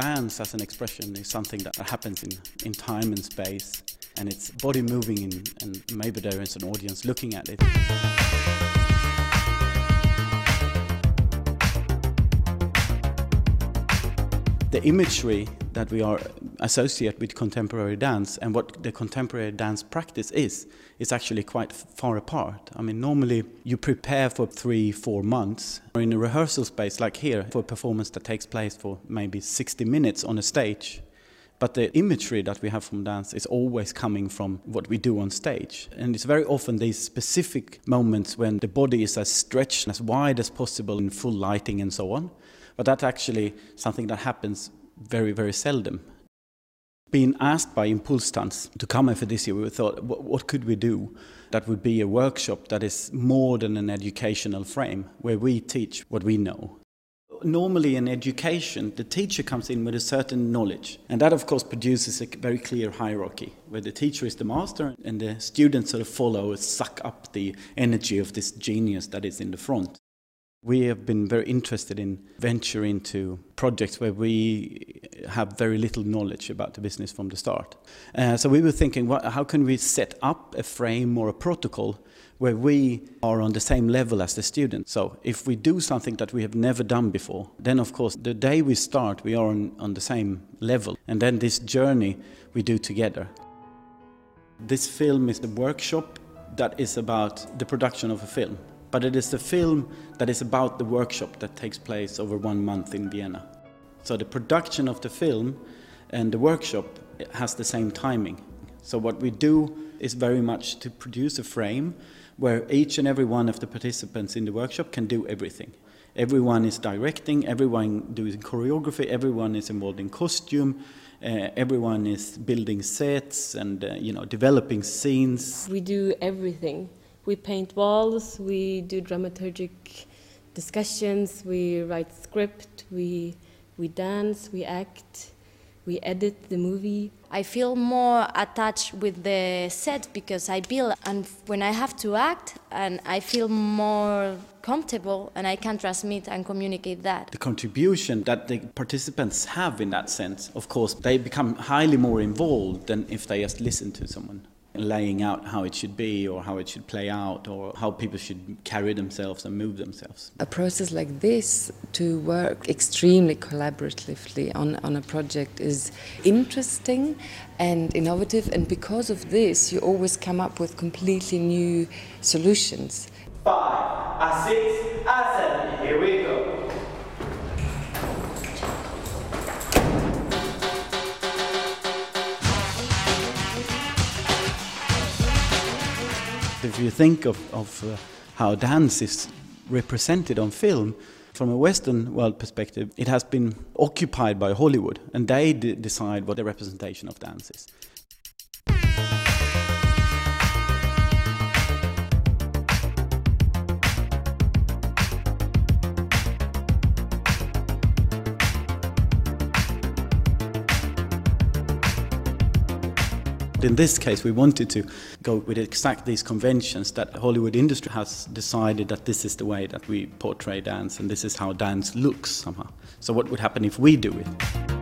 dance as an expression is something that happens in, in time and space, and it's body moving, in, and maybe there is an audience looking at it. The imagery that we are associate with contemporary dance and what the contemporary dance practice is is actually quite far apart. I mean, normally you prepare for three, four months or in a rehearsal space like here for a performance that takes place for maybe 60 minutes on a stage. But the imagery that we have from dance is always coming from what we do on stage. And it's very often these specific moments when the body is as stretched as wide as possible in full lighting and so on. But that's actually something that happens very, very seldom. Being asked by Impulse ImPulsTanz to come for this year, we thought, what could we do that would be a workshop that is more than an educational frame, where we teach what we know. Normally in education, the teacher comes in with a certain knowledge, and that of course produces a very clear hierarchy, where the teacher is the master and the students sort of follow, suck up the energy of this genius that is in the front. We have been very interested in venture into projects where we have very little knowledge about the business from the start. Uh, so we were thinking, what, how can we set up a frame or a protocol where we are on the same level as the student? So if we do something that we have never done before, then of course the day we start, we are on, on the same level. And then this journey we do together. This film is the workshop that is about the production of a film but it is the film that is about the workshop that takes place over one month in Vienna. So the production of the film and the workshop has the same timing. So what we do is very much to produce a frame where each and every one of the participants in the workshop can do everything. Everyone is directing, everyone doing choreography, everyone is involved in costume, uh, everyone is building sets and uh, you know developing scenes. We do everything we paint walls, we do dramaturgic discussions, we write script, we, we dance, we act, we edit the movie. I feel more attached with the set because I build, and when I have to act, and I feel more comfortable and I can transmit and communicate that. The contribution that the participants have in that sense, of course, they become highly more involved than if they just listen to someone laying out how it should be or how it should play out or how people should carry themselves and move themselves. A process like this to work extremely collaboratively on, on a project is interesting and innovative and because of this you always come up with completely new solutions. Five, a six, a If you think of, of uh, how dance is represented on film, from a Western world perspective, it has been occupied by Hollywood, and they decide what the representation of dance is. In this case, we wanted to go with exactly these conventions that Hollywood industry has decided that this is the way that we portray dance and this is how dance looks somehow. So, what would happen if we do it?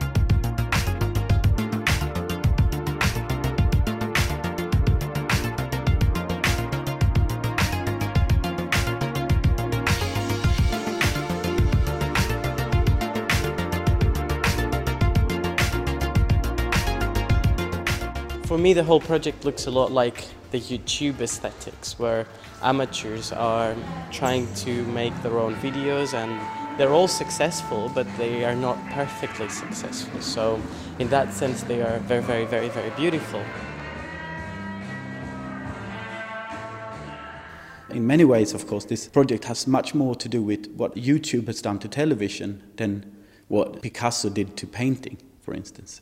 For me, the whole project looks a lot like the YouTube aesthetics, where amateurs are trying to make their own videos and they're all successful, but they are not perfectly successful. So, in that sense, they are very, very, very, very beautiful. In many ways, of course, this project has much more to do with what YouTube has done to television than what Picasso did to painting, for instance.